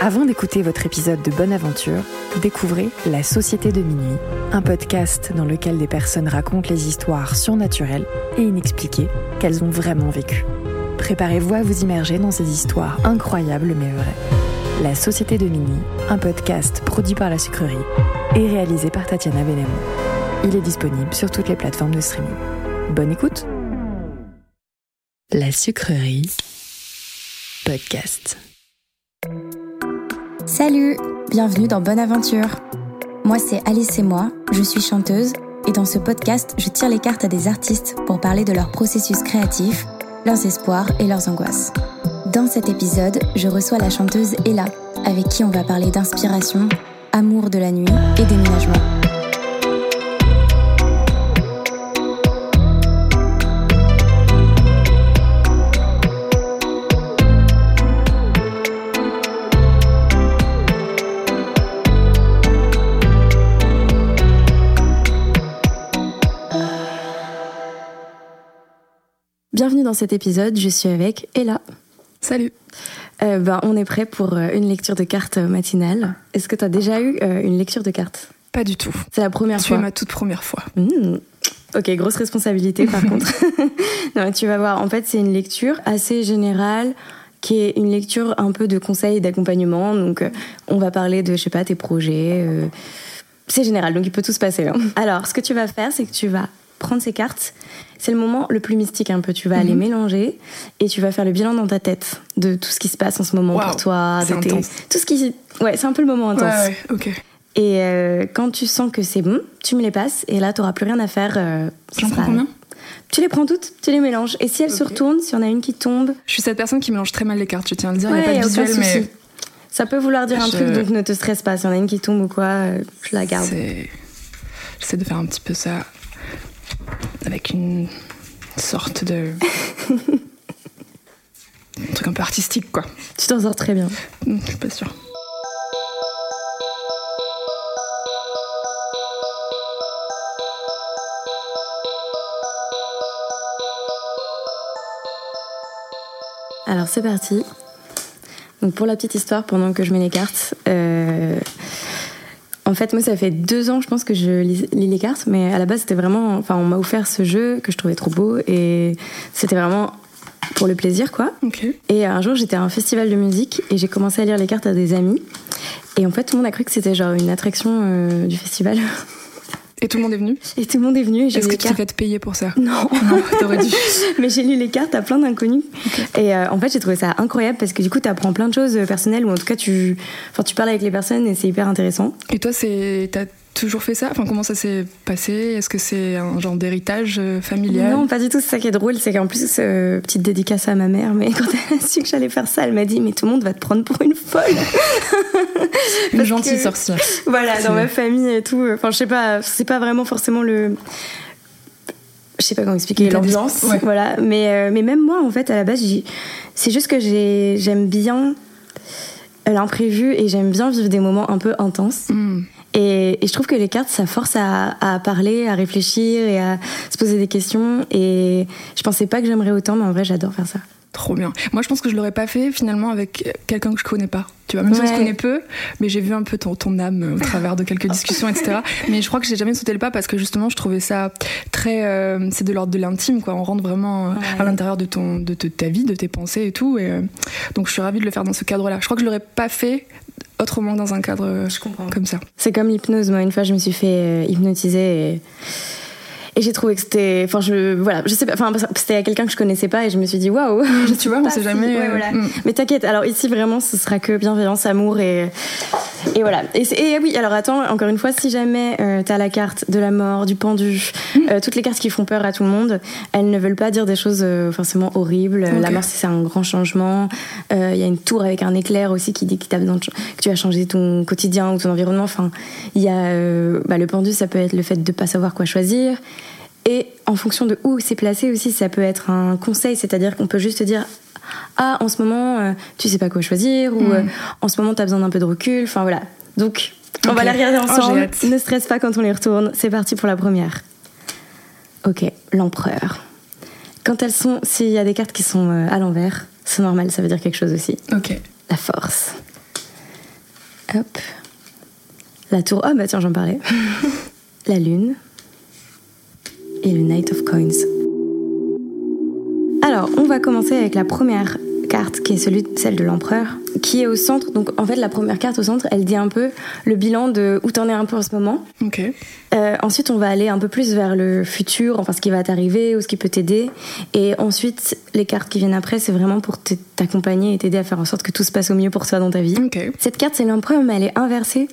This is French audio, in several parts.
Avant d'écouter votre épisode de Bonne Aventure, découvrez La Société de Minuit, un podcast dans lequel des personnes racontent les histoires surnaturelles et inexpliquées qu'elles ont vraiment vécues. Préparez-vous à vous immerger dans ces histoires incroyables mais vraies. La Société de Minuit, un podcast produit par la sucrerie et réalisé par Tatiana Benamou. Il est disponible sur toutes les plateformes de streaming. Bonne écoute La sucrerie podcast. Salut, bienvenue dans Bonne Aventure. Moi c'est Alice et moi, je suis chanteuse et dans ce podcast je tire les cartes à des artistes pour parler de leur processus créatif, leurs espoirs et leurs angoisses. Dans cet épisode, je reçois la chanteuse Ella, avec qui on va parler d'inspiration, amour de la nuit et déménagement. Bienvenue dans cet épisode, je suis avec Ella. Salut. Euh, ben, on est prêt pour euh, une lecture de cartes matinale. Est-ce que tu as déjà eu euh, une lecture de cartes? Pas du tout. C'est la première Tu fois es ma toute première fois. Mmh. Ok, grosse responsabilité par contre. non, tu vas voir, en fait c'est une lecture assez générale qui est une lecture un peu de conseils et d'accompagnement. Donc euh, on va parler de, je sais pas, tes projets. euh, c'est général, donc il peut tout se passer. hein. Alors, ce que tu vas faire, c'est que tu vas prendre ces cartes. C'est le moment le plus mystique un peu. Tu vas les mélanger et tu vas faire le bilan dans ta tête de tout ce qui se passe en ce moment pour toi. c'est intense. Tout ce qui... Ouais, c'est un peu le moment intense. Ouais. Et euh, quand tu sens que c'est bon, tu me les passes et là, tu n'auras plus rien à faire. euh, J'en prends combien? Tu les prends toutes, tu les mélanges. Et si elles se retournent, si on a une qui tombe, Je suis cette personne qui mélange très mal les cartes, je tiens à le dire. Il ouais, n'y a pas de visuel, mais. Ça peut vouloir dire un truc, donc ne te stresse pas. Si on a une qui tombe ou quoi, euh, je la garde. J'essaie de faire un petit peu ça avec une sorte de. un truc un peu artistique, quoi. Tu t'en sors très bien. Hmm, Je suis pas sûre. Alors c'est parti. Donc pour la petite histoire, pendant que je mets les cartes, euh, en fait moi ça fait deux ans je pense que je lis, les cartes, mais à la base c'était vraiment, enfin on m'a offert ce jeu que je trouvais trop beau et c'était vraiment pour le plaisir quoi. Et un jour j'étais à un festival de musique et j'ai commencé à lire les cartes à des amis. Et en fait tout le monde a cru que c'était genre une attraction euh, du festival Et tout le monde est venu et tout le monde est venu Est-ce que tu t'es fait payer pour ça Non. Non, t'aurais dû. Mais j'ai lu les cartes à plein d'inconnus. Et euh, en fait, j'ai trouvé ça incroyable parce que du coup, tu apprends plein de choses euh, personnelles ou en tout cas, tu, enfin, tu parles avec les personnes et c'est hyper intéressant. Et toi, c'est, toujours fait ça? Enfin, comment ça s'est passé? Est-ce que c'est un genre d'héritage euh, familial? Non, pas du tout. C'est ça qui est drôle. C'est qu'en plus, euh, petite dédicace à ma mère, mais quand elle a su que j'allais faire ça, elle m'a dit Mais tout le monde va te prendre pour une folle. Une gentille que- sorcière. voilà, dans ma famille et tout. Enfin, je sais pas, c'est pas vraiment forcément le. Je sais pas comment expliquer l'ambiance. ouais. Voilà. Mais, euh, mais même moi, en fait, à la base, c'est juste que j'ai- j'aime bien l'imprévu et j'aime bien vivre des moments un peu intenses. Hmm. Et, et je trouve que les cartes, ça force à, à parler, à réfléchir et à se poser des questions. Et je pensais pas que j'aimerais autant, mais en vrai, j'adore faire ça. Trop bien. Moi, je pense que je l'aurais pas fait finalement avec quelqu'un que je connais pas. Tu vois, même si on se connaît peu, mais j'ai vu un peu ton, ton âme au travers de quelques discussions, etc. Mais je crois que j'ai jamais sauté le pas parce que justement, je trouvais ça très. euh, c'est de l'ordre de l'intime, quoi. On rentre vraiment euh, Ouais. à l'intérieur de, ton, de, ta vie, de tes pensées et tout. Et, euh, donc, je suis ravie de le faire dans ce cadre-là. Je crois que je l'aurais pas fait autrement dans un cadre euh, comprends. comme ça. C'est comme l'hypnose. Moi, une fois, je me suis fait euh, hypnotiser et, et j'ai trouvé que c'était. Enfin, je. Voilà, je sais pas. Enfin, c'était à quelqu'un que je connaissais pas et je me suis dit waouh. tu vois, on sait si- jamais. ouais, euh, voilà. hmm. Mais t'inquiète, alors ici vraiment ce sera que bienveillance, amour et, et voilà. Et, et oui, alors attends, encore une fois, si jamais euh, t'as la carte de la mort, du pendu, Hmm. euh, toutes les cartes qui font peur à tout le monde, elles ne veulent pas dire des choses euh, forcément horribles. La mort, c'est un grand changement. Il y a une tour avec un éclair aussi qui dit que, t'as besoin de ch- que tu vas changer ton quotidien ou ton environnement. Enfin, il y a bah, le pendu, ça peut être le fait de pas savoir quoi choisir. Et en fonction de où c'est placé aussi, ça peut être un conseil, c'est-à-dire qu'on peut juste te dire ah en ce moment euh, tu sais pas quoi choisir ou Mm. euh, en ce moment tu as besoin d'un peu de recul, enfin voilà. Donc on va les regarder Oh, ensemble. ne stresse pas quand on les retourne. C'est parti pour la première. Ok, l'empereur. Quand elles sont, s'il y a des cartes qui sont euh, à l'envers, c'est normal, ça veut dire quelque chose aussi. Ok. La force. Hop. La tour. Ah bah tiens, j'en parlais. la lune. Et le Knight of Coins. Alors, on va commencer avec la première carte qui est celui, celle de l'empereur, qui est au centre. Donc en fait, la première carte au centre, elle dit un peu le bilan de où t'en es un peu en ce moment. Ok. Euh, ensuite, on va aller un peu plus vers le futur, enfin ce qui va t'arriver ou ce qui peut t'aider. Et ensuite, les cartes qui viennent après, c'est vraiment pour t'accompagner et t'aider à faire en sorte que tout se passe au mieux pour toi dans ta vie. Cette carte, c'est l'empereur, mais elle est inversée.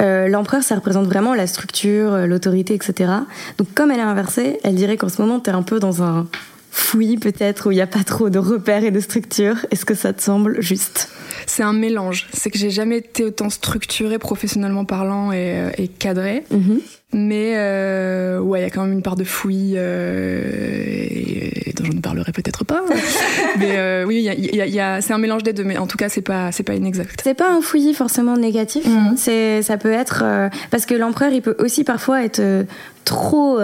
Euh, l'empereur, ça représente vraiment la structure, euh, l'autorité, etc. Donc comme elle est inversée, elle dirait qu'en ce moment, t'es un peu dans un fouillis peut-être où il n'y a pas trop de repères et de structures. Est-ce que ça te semble juste? C'est un mélange. C'est que j'ai jamais été autant structurée professionnellement parlant et, euh, et cadrée. Mhm. Mais euh, ouais, il y a quand même une part de fouillis euh, et- et dont je ne parlerai peut-être pas. mais euh, oui, il y a- il y a- il y a- c'est un mélange des deux. Mais en tout cas, c'est pas c'est pas inexact. C'est pas un fouillis forcément négatif. Mhm. C'est, ça peut être parce que l'empereur, il peut aussi parfois être trop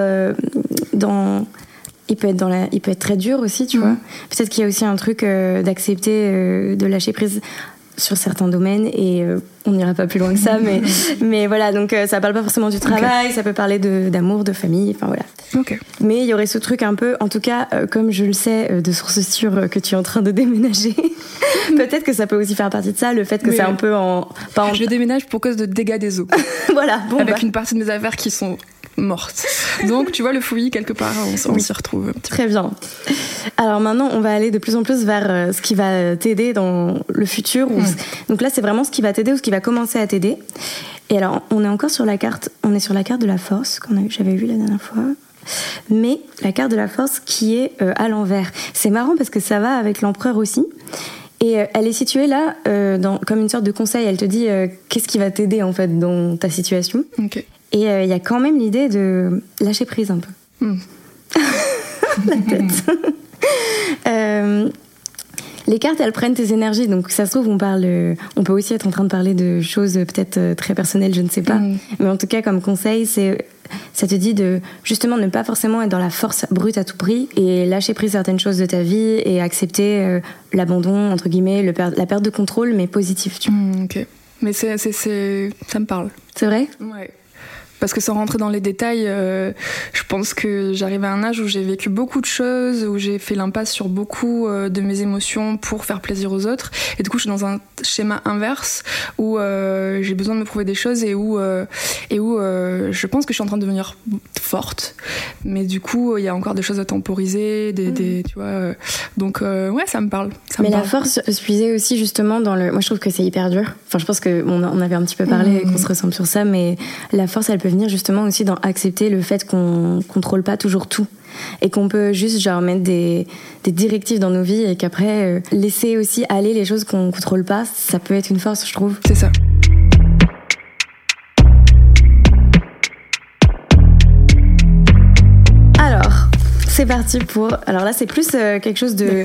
dans. Il peut être dans la, il peut être très dur aussi, tu Mhm. vois. Peut-être qu'il y a aussi un truc euh, d'accepter euh, de lâcher prise sur certains domaines et euh, on n'ira pas plus loin que ça, mais mais voilà. Donc ça parle pas forcément du travail, ça peut parler d'amour, de famille, enfin voilà. Mais il y aurait ce truc un peu, en tout cas, comme je le sais de sources sûres que tu es en train de déménager, peut-être que ça peut aussi faire partie de ça, le fait que Oui, c'est oui. un peu en. Pas en... Je déménage pour cause de dégâts des eaux, voilà, bon, avec bah, une partie de mes affaires qui sont mortes. Donc tu vois le fouillis quelque part, on, s'y retrouve. Très bien. Alors maintenant, on va aller de plus en plus vers euh, ce qui va t'aider dans le futur. Donc là, c'est vraiment ce qui va t'aider ou ce qui va commencer à t'aider. Et alors, on est encore sur la carte, on est sur la carte de la force qu'on a eu- j'avais vue la dernière fois. Mais la carte de la force qui est euh, à l'envers. C'est marrant parce que ça va avec l'empereur aussi. Et euh, elle est située là euh, dans, comme une sorte de conseil. Elle te dit qu'est-ce qui va t'aider en fait dans ta situation? Ok. Et euh, il y a quand même l'idée de lâcher prise un peu. Hmm. La tête. Euh, les cartes, elles prennent tes énergies. Donc, ça se trouve, on parle. euh, On peut aussi être en train de parler de choses peut-être très personnelles, je ne sais pas. Mm. Mais en tout cas, comme conseil, c'est ça te dit de justement ne pas forcément être dans la force brute à tout prix et lâcher prise certaines choses de ta vie et accepter euh, l'abandon entre guillemets, le per- la perte de contrôle, mais positif. Tu vois. Hmm, ok. Mais c'est- ça me parle. C'est vrai? Ouais. Parce que sans rentrer dans les détails, euh, je pense que j'arrive à un âge où j'ai vécu beaucoup de choses, où j'ai fait l'impasse sur beaucoup euh, de mes émotions pour faire plaisir aux autres. Et du coup, je suis dans un schéma inverse où euh, j'ai besoin de me prouver des choses et où, et où je pense que je suis en train de devenir forte. Mais du coup, il y a encore des choses à temporiser, des, des- tu vois. donc, ouais, ça me parle. Ça mais me la parle. force se puisait aussi justement dans le. Moi, je trouve que c'est hyper dur. Enfin, je pense que on, a- on avait un petit peu parlé, et Mhm. qu'on se ressemble sur ça, mais la force, elle peut venir justement aussi dans accepter le fait qu'on contrôle pas toujours tout et qu'on peut juste genre mettre des, des directives dans nos vies et qu'après euh, laisser aussi aller les choses qu'on contrôle pas, ça peut être une force, je trouve. C'est ça. Alors, c'est parti pour. Alors là, c'est plus euh, quelque chose de.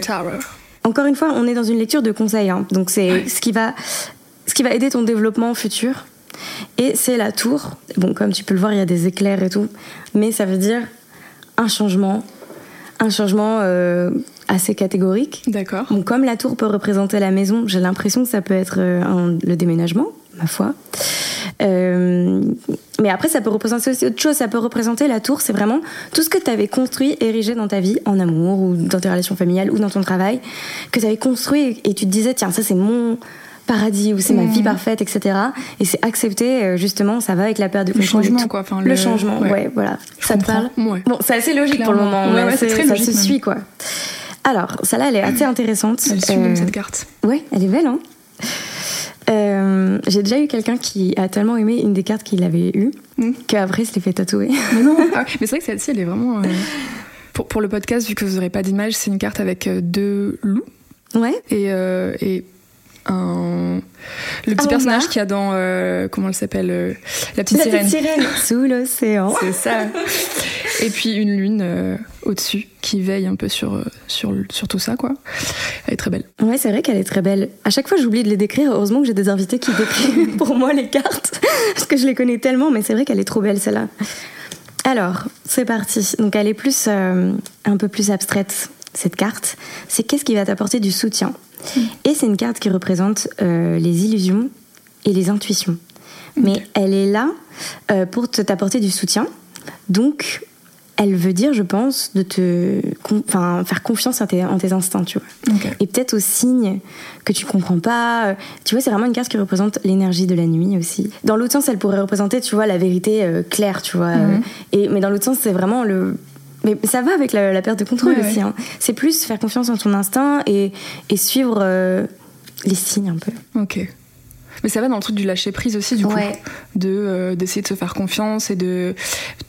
Encore une fois, on est dans une lecture de conseils, hein. donc c'est Ouais. ce qui va, ce qui va aider ton développement futur. Et c'est la tour. Bon, comme tu peux le voir, il y a des éclairs et tout, mais ça veut dire un changement, un changement euh, assez catégorique. D'accord. Bon, comme la tour peut représenter la maison, j'ai l'impression que ça peut être euh, un- le déménagement, ma foi. Euh, mais après, ça peut représenter aussi autre chose. Ça peut représenter la tour, c'est vraiment tout ce que tu avais construit, érigé dans ta vie, en amour ou dans tes relations familiales ou dans ton travail, que tu avais construit et tu te disais, tiens, ça c'est mon paradis ou c'est ma vie parfaite, etc. Et c'est accepté, euh, justement, ça va avec la perte de Le changement, quoi. Enfin, Le, changement, ouais, voilà. Je ça te parle Ouais. Bon, c'est assez logique pour le moment, Ouais, ouais, c'est très ça logique se même. suit, quoi. Alors, celle-là, elle est assez intéressante. Elle suit Euh, cette carte. Ouais, elle est belle, hein Euh, J'ai déjà eu quelqu'un qui a tellement aimé une des cartes qu'il avait eues Mm. qu'après, il se l'est fait tatouer. Mais non. Ah, mais c'est vrai que celle-ci, elle est vraiment. euh, Pour, pour le podcast, vu que vous n'aurez pas d'image, c'est une carte avec deux loups Ouais, et, euh, et un. Le petit personnage qu'il y a dans. euh, comment elle s'appelle euh, La petite la sirène. petite sirène sous l'océan. C'est ça. Et puis une lune euh, au-dessus qui veille un peu sur, sur, sur tout ça, quoi. Elle est très belle. Ouais, c'est vrai qu'elle est très belle. À chaque fois, j'oublie de les décrire. Heureusement que j'ai des invités qui décrivent pour moi les cartes, parce que je les connais tellement, mais c'est vrai qu'elle est trop belle, celle-là. Alors, c'est parti. Donc, elle est plus, euh, un peu plus abstraite, cette carte. C'est qu'est-ce qui va t'apporter du soutien. Et c'est une carte qui représente euh, les illusions et les intuitions. Mais elle est là euh, pour te- t'apporter du soutien. Donc, elle veut dire, je pense, de te enfin, faire confiance en tes, en tes instincts, tu vois. Et peut-être aux signes que tu comprends pas. Tu vois, c'est vraiment une carte qui représente l'énergie de la nuit aussi. Dans l'autre sens, elle pourrait représenter, tu vois, la vérité euh, claire, tu vois. Mhm. Et, mais dans l'autre sens, c'est vraiment le. Mais ça va avec la, la perte de contrôle Ouais, aussi. ouais. hein. C'est plus faire confiance en ton instinct et, et suivre euh, les signes un peu. Ok. Mais ça va dans le truc du lâcher prise aussi, du coup. De, euh, d'essayer de se faire confiance et de.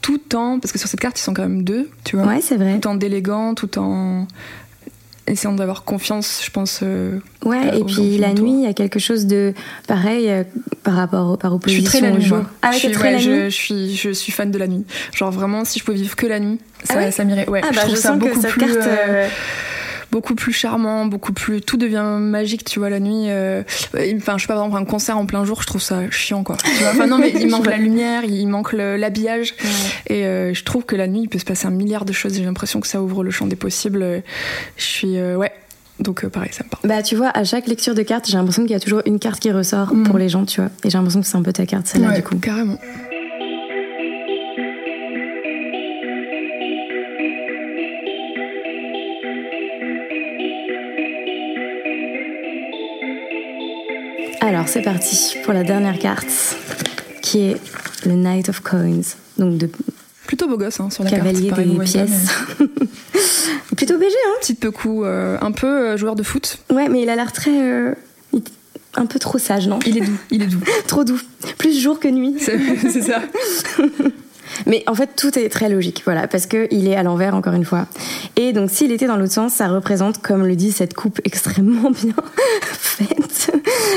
Tout en. Parce que sur cette carte, ils sont quand même deux, tu vois. Ouais, c'est vrai. Tout en déléguant, tout en. Essayant d'avoir confiance, je pense. euh, Ouais, euh, et puis la nuit, il y a quelque chose de pareil euh, par rapport au- par Je opposition suis très la nuit, moi. Ah, je, suis, très ouais, la je, nuit? je suis, je suis fan de la nuit. Genre vraiment, si je pouvais vivre que la nuit, ça, Ah ouais? ça m'irait. Ouais, Ah je bah trouve je ça sens que beaucoup cette plus, carte. Beaucoup plus charmant, beaucoup plus. Tout devient magique, tu vois, la nuit. euh, Enfin, je sais pas, par exemple, un concert en plein jour, je trouve ça chiant, quoi. Tu vois, enfin, non, mais il manque la lumière, il manque l'habillage. Et euh, je trouve que la nuit, il peut se passer un milliard de choses. J'ai l'impression que ça ouvre le champ des possibles. Je suis. euh, ouais. Donc, euh, pareil, ça me parle. Bah, tu vois, à chaque lecture de carte, j'ai l'impression qu'il y a toujours une carte qui ressort Mm. pour les gens, tu vois. Et j'ai l'impression que c'est un peu ta carte, celle-là, Ouais, du coup. Carrément. C'est parti pour la dernière carte, qui est le Knight of Coins. Donc, de Plutôt beau gosse, hein, sur la cavalier carte. pareil, des pièces. Plutôt BG, hein mais Petite pecou, euh, un peu euh, joueur de foot. Ouais, mais il a l'air très. euh, un peu trop sage, non? Il est doux, il est doux. Trop doux. Plus jour que nuit. C'est c'est ça. Mais en fait, tout est très logique, voilà, parce qu'il est à l'envers, encore une fois. Et donc, s'il était dans l'autre sens, ça représente, comme le dit cette coupe extrêmement bien faite,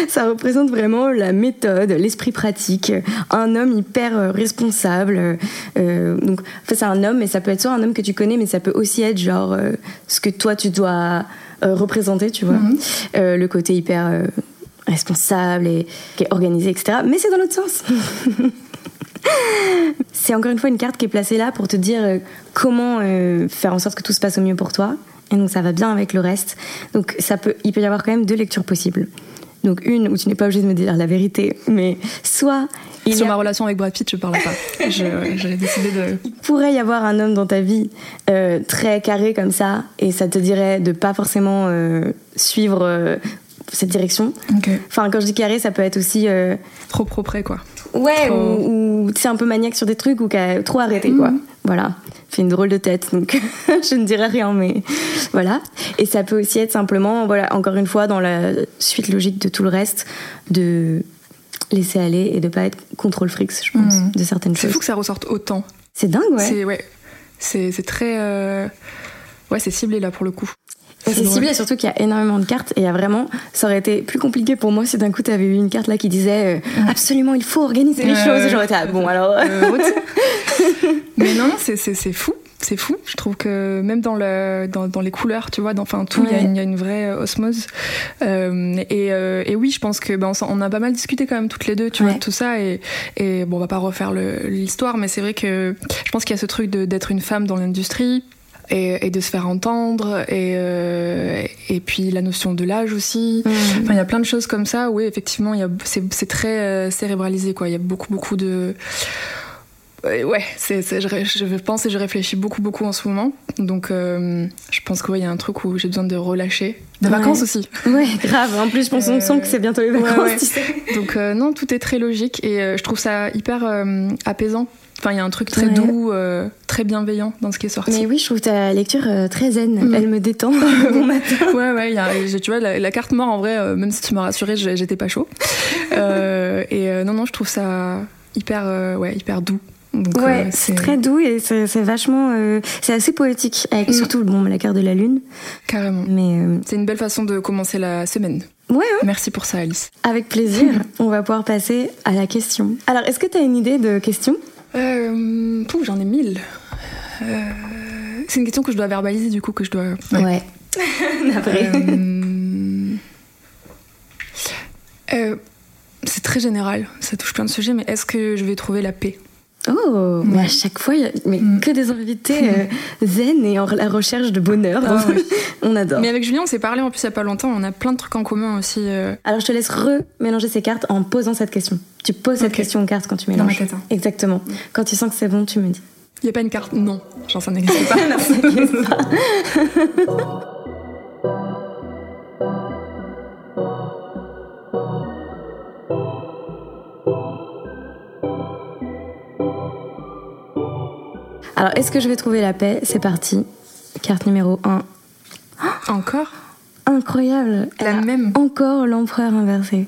ça représente vraiment la méthode, l'esprit pratique, un homme hyper euh, responsable. euh, donc, en fait, c'est un homme, mais ça peut être soit un homme que tu connais, mais ça peut aussi être genre euh, ce que toi tu dois euh, représenter, tu vois. Mhm. Euh, le côté hyper euh, responsable et qui est organisé, etc. Mais c'est dans l'autre sens. C'est encore une fois une carte qui est placée là pour te dire euh, comment euh, faire en sorte que tout se passe au mieux pour toi. Et donc ça va bien avec le reste. Donc ça peut, il peut y avoir quand même deux lectures possibles. Donc une où tu n'es pas obligé de me dire la vérité, mais soit il, Sur a- ma relation avec Brad Pitt, je parle pas. J'ai décidé de. il pourrait y avoir un homme dans ta vie euh, très carré comme ça, et ça te dirait de pas forcément euh, suivre euh, cette direction. Enfin, quand je dis carré, ça peut être aussi Trop propre, quoi. Ouais, Trop- ou, sais, un peu maniaque sur des trucs ou trop arrêté, quoi. Voilà. Fait une drôle de tête, donc je ne dirai rien, mais voilà. Et ça peut aussi être simplement, voilà, encore une fois, dans la suite logique de tout le reste, de laisser aller et de pas être contrôle frics, je pense, Mhm. de certaines C'est choses. fou que ça ressorte autant. C'est dingue, ouais. C'est ouais. C'est c'est très. euh, Ouais, c'est ciblé là pour le coup. C'est ciblé, surtout qu'il y a énormément de cartes. Et il y a vraiment, ça aurait été plus compliqué pour moi si d'un coup tu avais eu une carte là qui disait euh, absolument il faut organiser les Ouais, choses. J'aurais été ah, bon alors. Euh, Mais non, non, c'est- c'est c'est fou. C'est fou. Je trouve que même dans, le, dans, dans les couleurs, tu vois, dans enfin, tout, il y a Ouais. une- il y, a une vraie euh, osmose. Euh, et, euh, et oui, je pense que ben, on, on a pas mal discuté quand même toutes les deux, tu vois, Ouais. de tout ça. Et, et bon, on va pas refaire l'histoire, mais c'est vrai que je pense qu'il y a ce truc d'être une femme dans l'industrie. Et, et de se faire entendre, et, euh, et puis la notion de l'âge aussi. Mhm. Enfin, il y a plein de choses comme ça. Oui, effectivement, il y a- c'est c'est très euh, cérébralisé, quoi. Il y a beaucoup, beaucoup de. Ouais, Ouais, c'est c'est- je, je pense et je réfléchis beaucoup, beaucoup en ce moment. Donc, euh, je pense qu'il y a un truc où j'ai besoin de relâcher. De Ouais. vacances aussi. Ouais, grave. En plus, je pense qu'on Euh, sent que c'est bientôt les vacances, ouais. tu sais. Donc, euh, non, tout est très logique et euh, je trouve ça hyper euh, apaisant. Enfin, il y a un truc très doux, euh, très bienveillant dans ce qui est sorti. Mais oui, je trouve ta lecture euh, très zen. Mm. Elle me détend bon matin. Ouais, ouais, y a- tu vois, la, la carte mort, en vrai, euh, même si tu m'as rassuré, j'étais pas chaud. Euh, et euh, non, non, je trouve ça hyper, euh, ouais, hyper doux. Ouais, euh, c'est très doux et c'est vachement. euh, c'est assez poétique, avec Mm. surtout bon, la carte de la lune. Carrément. Mais euh, C'est une belle façon de commencer la semaine. ouais, hein, Merci pour ça, Alice. avec plaisir, on va pouvoir passer à la question. Alors, est-ce que tu as une idée de question? Euh, j'en ai mille. C'est une question que je dois verbaliser, du coup, que je dois. Ouais. Euh, c'est très général, ça touche plein de sujets, mais est-ce que je vais trouver la paix? Oh, mais à chaque fois, mais Mm. que des invités euh, zen et en la recherche de bonheur. Ah ouais. on adore. Mais avec Julien, on s'est parlé en plus il y a pas longtemps. On a plein de trucs en commun aussi. euh, Alors, je te laisse remélanger ces cartes en posant cette question. Tu poses cette question aux cartes quand tu Dans mélanges. ma tête, hein. Exactement. Quand tu sens que c'est bon, tu me dis. Il y a pas une carte? Non. Genre ça n'existe pas. Alors, est-ce que je vais trouver la paix? C'est parti. Carte numéro 1. Encore? Incroyable. La Elle même. Encore l'empereur inversé.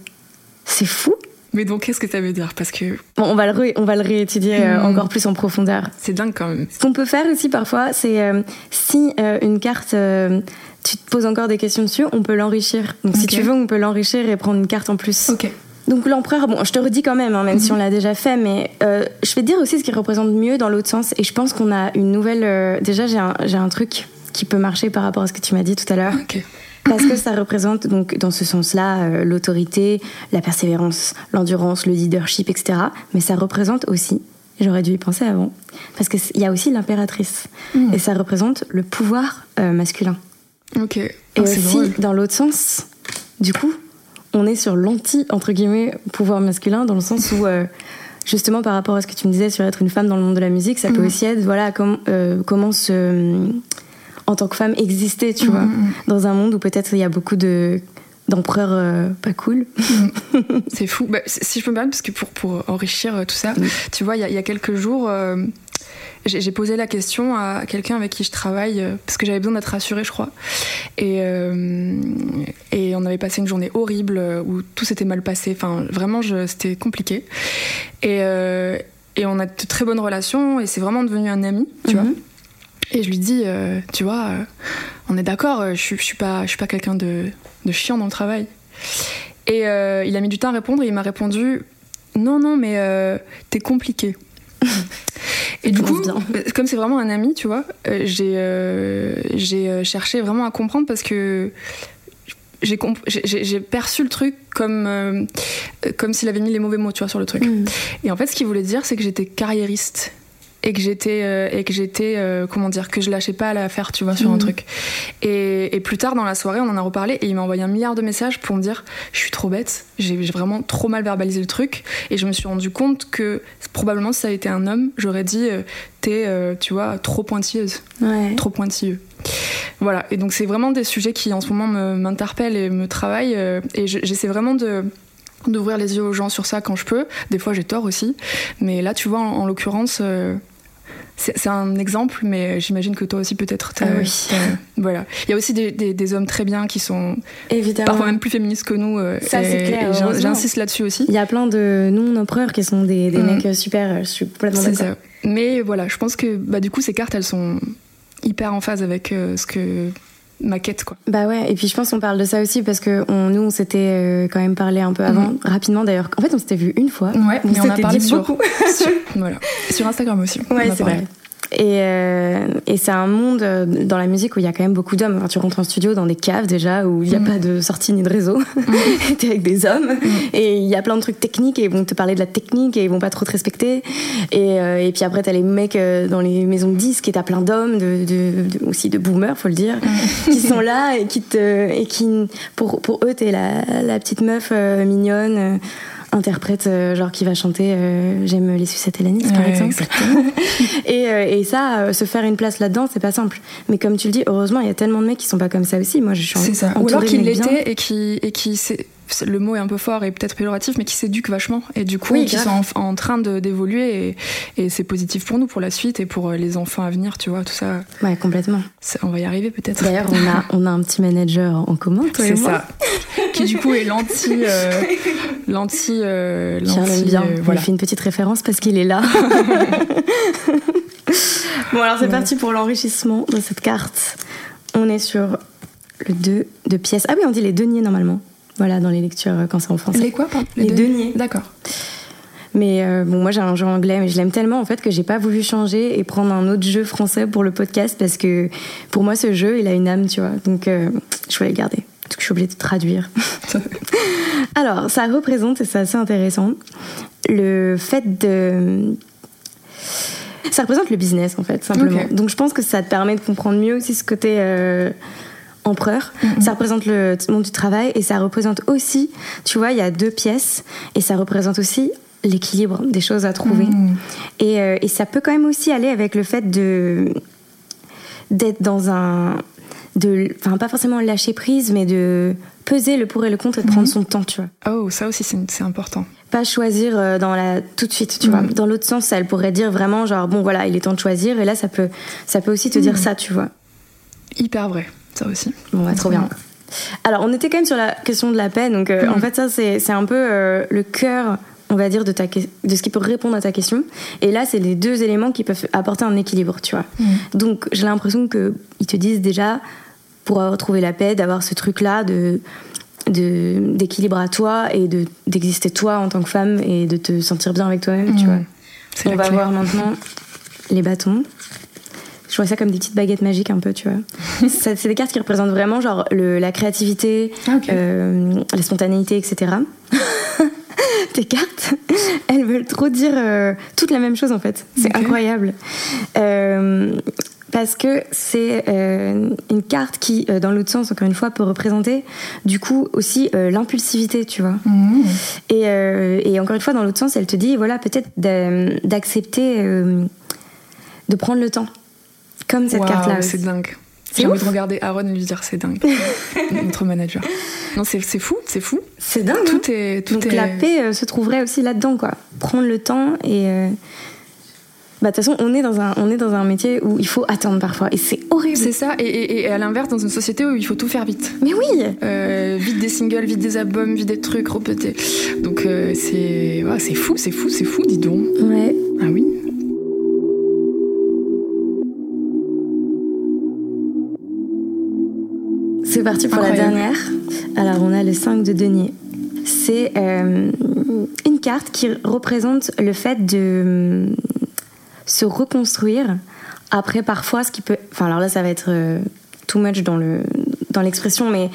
C'est fou. Mais donc qu'est-ce que ça veut dire? Parce que Bon, on va le, ré- on va le réétudier euh, Mm. encore plus en profondeur. c'est dingue quand même. Ce qu'on peut faire aussi parfois, c'est euh, si euh, une carte, euh, tu te poses encore des questions dessus, on peut l'enrichir. Donc si tu veux, on peut l'enrichir et prendre une carte en plus. Ok. Donc l'empereur, bon, je te redis quand même, hein, même si on l'a déjà fait, mais euh, je vais te dire aussi ce qu'il représente mieux dans l'autre sens. Et je pense qu'on a une nouvelle. euh, déjà, j'ai un, truc qui peut marcher par rapport à ce que tu m'as dit tout à l'heure. Parce que ça représente, donc, dans ce sens-là, euh, l'autorité, la persévérance, l'endurance, le leadership, etc. Mais ça représente aussi, j'aurais dû y penser avant, parce qu'il y a aussi l'impératrice. Mm. Et ça représente le pouvoir masculin. Ok. Et Ah, aussi, dans l'autre sens, du coup, on est sur l'anti, entre guillemets, pouvoir masculin, dans le sens où, euh, justement, par rapport à ce que tu me disais sur être une femme dans le monde de la musique, ça peut Mhm. aussi être, voilà, com- euh, comment se, en tant que femme, exister, tu vois, Mhm. dans un monde où peut-être il y a beaucoup de d'empereurs euh, pas cool. C'est fou. Bah, si je peux me permettre, parce que pour, pour enrichir tout ça, Oui. tu vois, il y, a- il y a quelques jours, j'ai posé la question à quelqu'un avec qui je travaille, euh, parce que j'avais besoin d'être rassurée, je crois. Et, euh, et on avait passé une journée horrible euh, où tout s'était mal passé. Enfin, vraiment, c'était compliqué. Et, euh, et on a de très bonnes relations, et c'est vraiment devenu un ami, tu vois. Et je lui dis, euh, tu vois, on est d'accord, je, je suis pas, je suis pas quelqu'un de, de chiant dans le travail. Et il a mis du temps à répondre et il m'a répondu, non, non, mais t'es compliqué. et du coup, bien. euh, comme c'est vraiment un ami, tu vois, euh, j'ai euh, j'ai cherché vraiment à comprendre parce que j'ai perçu le truc comme, euh, comme s'il avait mis les mauvais mots, tu vois, sur le truc. Mhm. Et en fait, ce qu'il voulait dire, c'est que j'étais carriériste et que j'étais euh, et que j'étais euh, comment dire que je lâchais pas à la faire, tu vois, sur un Mhm. truc. Et, et plus tard dans la soirée, on en a reparlé et il m'a envoyé un milliard de messages pour me dire je suis trop bête, j'ai vraiment trop mal verbalisé le truc et je me suis rendu compte que probablement si ça avait été un homme, j'aurais dit euh, t'es euh, tu vois trop pointilleuse, Ouais. trop pointilleux. Voilà, et donc c'est vraiment des sujets qui en ce moment me- m'interpellent et me travaillent et je- j'essaie vraiment de d'ouvrir les yeux aux gens sur ça quand je peux. Des fois j'ai tort aussi, mais là tu vois en, en l'occurrence euh, c'est un exemple, mais j'imagine que toi aussi peut-être. Ah oui. Voilà. Il y a aussi des, des- des hommes très bien qui sont Évidemment. parfois même plus féministes que nous. euh, Ça, c'est clair. J'insiste là-dessus aussi. Il y a plein de non-empereurs qui sont des, des Mhm. mecs euh, super, je suis complètement d'accord. Mais voilà, je pense que bah, du coup ces cartes elles sont hyper en phase avec euh, ce que ma quête quoi. Bah ouais, et puis je pense qu'on parle de ça aussi parce que on, nous on s'était euh, quand même parlé un peu avant, rapidement d'ailleurs. En fait, on s'était vu une fois. Ouais, mais on a parlé dit sur, beaucoup. sur- voilà. sur Instagram aussi. on Ouais, c'est vrai. Et, euh, et c'est un monde euh, dans la musique où il y a quand même beaucoup d'hommes. Enfin, tu rentres en studio dans des caves déjà où il n'y a Mhm. pas de sortie ni de réseau. T'es avec des hommes et il y a plein de trucs techniques et ils vont te parler de la technique et ils vont pas trop te respecter. Et, euh, et puis après, t'as les mecs euh, dans les maisons de disques et t'as plein d'hommes, de, de- de- aussi de boomers, faut le dire, qui sont là et qui te. Et qui, pour, pour eux, t'es la, la petite meuf euh, mignonne. Interprète euh, genre qui va chanter euh, j'aime les sucettes et l'anis par Ouais, exemple et, euh, et ça, euh, se faire une place là-dedans, c'est pas simple. Mais comme tu le dis, heureusement, il y a tellement de mecs qui sont pas comme ça aussi. Moi, je suis C'est ça. Ou alors de qu'il mecs bien. l'était et qui et qui le mot est un peu fort et peut-être péjoratif, mais qui s'éduquent vachement et du coup Oui, qui sont en, en train d'évoluer et, et c'est positif pour nous pour la suite et pour euh, les enfants à venir, tu vois, tout ça. Ouais, complètement. ça- on va y arriver peut-être. D'ailleurs, on a, on a un petit manager en commun, toi et C'est ça. qui du coup est l'anti euh, l'anti euh, bien. euh, Il voilà. fait une petite référence parce qu'il est là. bon, alors c'est Ouais. parti pour l'enrichissement de cette carte. On est sur le 2 de pièces. Ah oui, on dit les deniers normalement. Voilà, dans les lectures euh, quand c'est en français. Les quoi pardon? Les deux deniers. D'accord. Mais euh, bon, moi j'ai un jeu anglais, mais je l'aime tellement en fait que j'ai pas voulu changer et prendre un autre jeu français pour le podcast parce que pour moi ce jeu il a une âme, tu vois. Donc euh, je voulais le garder. Donc je suis obligée de traduire. Alors ça représente, et c'est assez intéressant, le fait de Ça représente le business en fait, simplement. Donc je pense que ça te permet de comprendre mieux aussi ce côté euh, empereur. Mhm. Ça représente le monde du travail et ça représente aussi, tu vois, il y a deux pièces et ça représente aussi l'équilibre des choses à trouver. Mhm. Et, euh, et ça peut quand même aussi aller avec le fait de d'être dans un de enfin pas forcément lâcher prise mais de peser le pour et le contre et de prendre son temps tu vois Oh, ça aussi, c'est important. pas choisir euh, dans la tout de suite tu vois Mhm. dans l'autre sens elle pourrait dire vraiment genre bon voilà il est temps de choisir et là ça peut ça peut aussi te dire ça tu vois Hyper vrai, ça aussi. bon bah, trop bien alors on était quand même sur la question de la paix donc euh, Mhm. en fait ça c'est un peu euh, le cœur on va dire de ta de ce qui peut répondre à ta question et là c'est les deux éléments qui peuvent apporter un équilibre tu vois donc j'ai l'impression que ils te disent déjà pour retrouver la paix d'avoir ce truc là de de- d'équilibre à toi et de d'exister toi en tant que femme et de te sentir bien avec toi-même tu Mhm. vois on va clé. voir maintenant les bâtons. Je vois ça comme des petites baguettes magiques un peu, tu vois. C'est des cartes qui représentent vraiment genre le- la créativité, Ah, euh, la spontanéité, etc. Tes cartes, elles veulent trop dire euh, toute la même chose en fait. C'est incroyable. Euh, parce que c'est euh, une carte qui, dans l'autre sens, encore une fois, peut représenter du coup aussi l'impulsivité, tu vois. Mhm. Et, et encore une fois, dans l'autre sens, elle te dit, voilà, peut-être d'a- d'accepter de prendre le temps. Comme cette Waouh, carte-là. C'est dingue. J'ai envie de regarder Aaron et lui dire c'est dingue. Notre manager. Non, c'est c'est fou, c'est fou. C'est dingue. hein Tout est. Tout Donc est... la paix euh, se trouverait aussi là-dedans, quoi. Prendre le temps et. euh, Bah, de toute façon, on est, dans un, on est dans un métier où il faut attendre parfois. Et c'est horrible. C'est ça, et, et- et à l'inverse, dans une société où il faut tout faire vite. Mais oui Euh, vite des singles, vite des albums, vite des trucs, répéter. Donc c'est ouais, c'est fou, c'est fou, c'est fou, dis donc. Ouais. Ah oui. C'est parti pour la dernière. Alors, on a le 5 de denier. C'est euh, une carte qui représente le fait de euh, se reconstruire après parfois ce qui peut. Enfin, alors là, ça va être euh, too much dans le dans l'expression, mais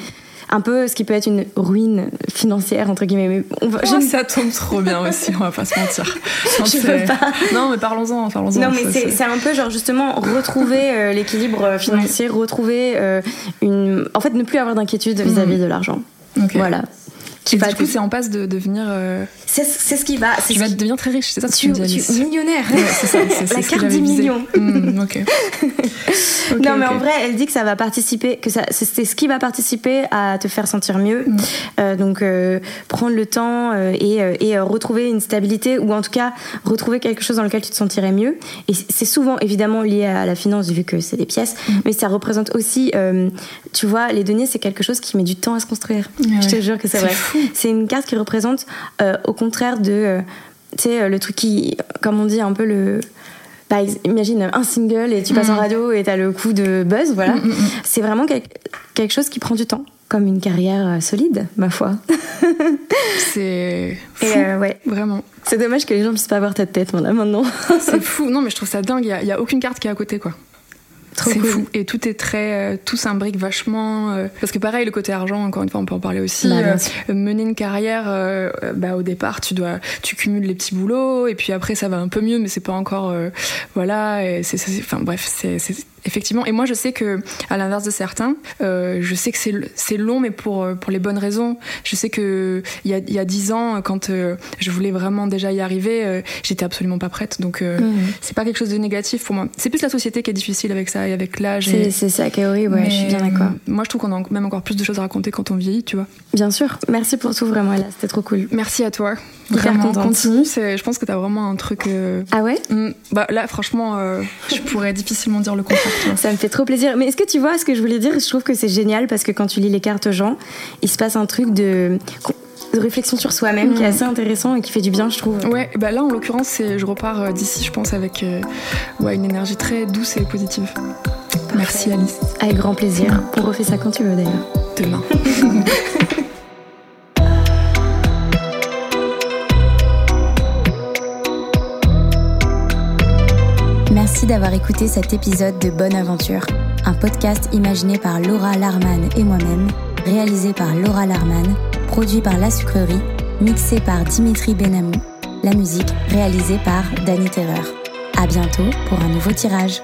un peu ce qui peut être une ruine financière entre guillemets. Mais on va- Oh, ça tombe trop bien aussi, on va pas se mentir. Non, Je veux pas. Non, mais parlons-en, parlons-en. Non, mais c'est un peu genre justement retrouver euh, l'équilibre financier, retrouver euh, une. En fait, ne plus avoir d'inquiétude vis-à-vis de l'argent. Voilà. Et du coup, te- c'est en passe de devenir. euh, C'est ce qui va. tu ce vas qui- devenir très riche, c'est ça ce que Tu, tu tu- millionnaire. Ouais, c'est ça, La carte j'avais du visé. million. Hmm, ok. Ok, non, mais en vrai, elle dit que ça va participer, que ça, c'est ce qui va participer à te faire sentir mieux. Mm. Euh, donc, euh, prendre le temps et, et retrouver une stabilité, ou en tout cas retrouver quelque chose dans lequel tu te sentirais mieux. Et c'est souvent évidemment lié à la finance, vu que c'est des pièces, Mm. mais ça représente aussi, tu vois, les deniers, c'est quelque chose qui met du temps à se construire. Je te jure que c'est C'est vrai. fou. C'est une carte qui représente, euh, au contraire de, euh, tu sais, euh, le truc qui, comme on dit, un peu le. Bah, imagine un single et tu passes en Mhm. radio et t'as le coup de buzz, voilà. Mm, mm, mm. C'est vraiment quel- quelque chose qui prend du temps, comme une carrière solide, ma foi. C'est fou. Et euh, ouais, Vraiment. c'est dommage que les gens puissent pas voir ta tête là maintenant. C'est fou. Non, mais je trouve ça dingue. Il y a, il y a aucune carte qui est à côté, quoi. Trop cool. fou. Et tout est très. euh, tout s'imbrique vachement. euh, parce que pareil, le côté argent, encore une fois, on peut en parler aussi. Bah, euh, mener une carrière, euh, euh, bah, au départ, tu dois. Tu cumules les petits boulots. Et puis après, ça va un peu mieux, mais c'est pas encore. euh, voilà. et c'est- c'est- Enfin, bref, c'est. Effectivement. Et moi, je sais que, à l'inverse de certains, euh, je sais que c'est long, mais pour, euh, pour les bonnes raisons. Je sais que il y a, y a 10 ans, quand euh, je voulais vraiment déjà y arriver, euh, j'étais absolument pas prête. Donc, Mhm. c'est pas quelque chose de négatif pour moi. C'est plus la société qui est difficile avec ça et avec l'âge. C'est et- c'est ça qui est horrible, ouais, je suis bien d'accord. Moi, je trouve qu'on a même encore plus de choses à raconter quand on vieillit, tu vois. Bien sûr. Merci pour tout, vraiment, Ella, c'était trop cool. Merci à toi. Vraiment, contente. continue. Je pense que t'as vraiment un truc. Ah ouais? Hmm, bah là, franchement, je pourrais difficilement dire le contraire. Ça me fait trop plaisir. Mais est-ce que tu vois ce que je voulais dire? Je trouve que c'est génial parce que quand tu lis les cartes aux gens, il se passe un truc de, de réflexion sur soi-même qui est Mm. assez intéressant et qui fait du bien, je trouve. Ouais, bah là, en l'occurrence, c'est- je repars euh, d'ici, je pense, avec euh, ouais, une énergie très douce et positive. Merci Alice. Avec grand plaisir. On refait ça quand tu veux d'ailleurs. Demain. Merci d'avoir écouté cet épisode de Bonne Aventure, un podcast imaginé par Laura Larman et moi-même, réalisé par Laura Larman, produit par La Sucrerie, mixé par Dimitri Benamou, la musique réalisée par Danny Terreur. À bientôt pour un nouveau tirage.